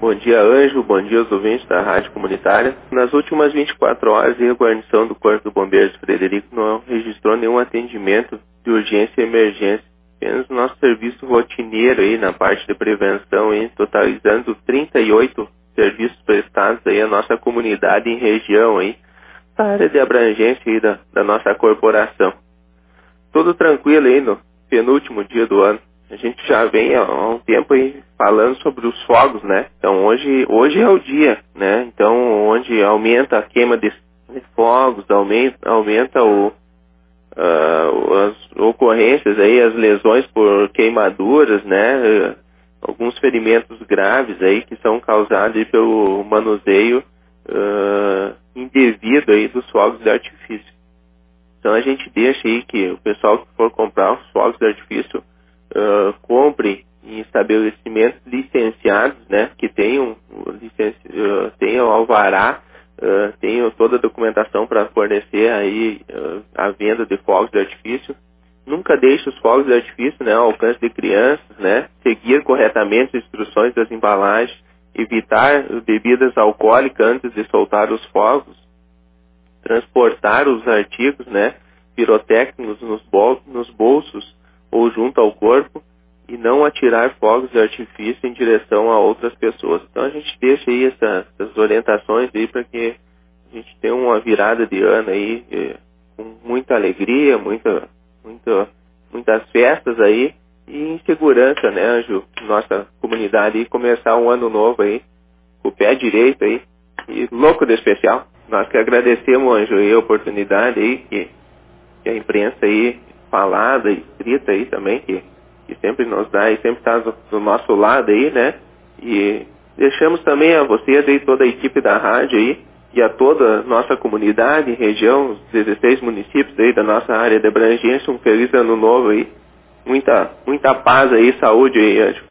Bom dia, Anjo. Bom dia aos ouvintes da Rádio Comunitária. Nas últimas 24 horas, a guarnição do Corpo de Bombeiros de Frederico não registrou nenhum atendimento de urgência e emergência. Apenas nosso serviço rotineiro aí na parte de prevenção, aí, totalizando 38 serviços prestados aí à nossa comunidade em região aí, da área de abrangência aí da, da nossa corporação. Tudo tranquilo aí no penúltimo dia do ano. A gente já vem há um tempo aí falando sobre os fogos, né? Então hoje, hoje é o dia, né? Então onde aumenta a queima de fogos, aumenta, aumenta o, uh, as ocorrências aí, as lesões por queimaduras, né? alguns ferimentos graves aí que são causados pelo manuseio uh, indevido aí dos fogos de artifício. Então a gente deixa aí que o pessoal que for comprar os fogos de artifício compre em estabelecimentos licenciados, né, que tenham, licenci, uh, tenham alvará, uh, tenham toda a documentação para fornecer aí uh, a venda de fogos de artifício. Nunca deixe os fogos de artifício né, ao alcance de crianças, né, seguir corretamente as instruções das embalagens, evitar bebidas alcoólicas antes de soltar os fogos, transportar os artigos, né, pirotécnicos nos, bol nos bolsos ou junto ao corpo e fogos de artifício em direção a outras pessoas. Então a gente deixa aí essa, essas orientações aí para que a gente tenha uma virada de ano aí eh, com muita alegria, muita, muita, muitas festas aí e em segurança, né, Anjo? Nossa comunidade aí começar um ano novo aí com o pé direito aí e louco de especial. Nós que agradecemos, Anjo, aí, a oportunidade aí que, que a imprensa aí falada, escrita aí também, que, que sempre nos dá e sempre está do, nosso lado aí, né? E deixamos também a vocês aí, toda a equipe da rádio aí, e a toda a nossa comunidade, região, os 16 municípios aí da nossa área de abrangência, um feliz ano novo aí. Muita, muita paz aí, saúde aí, Anjo.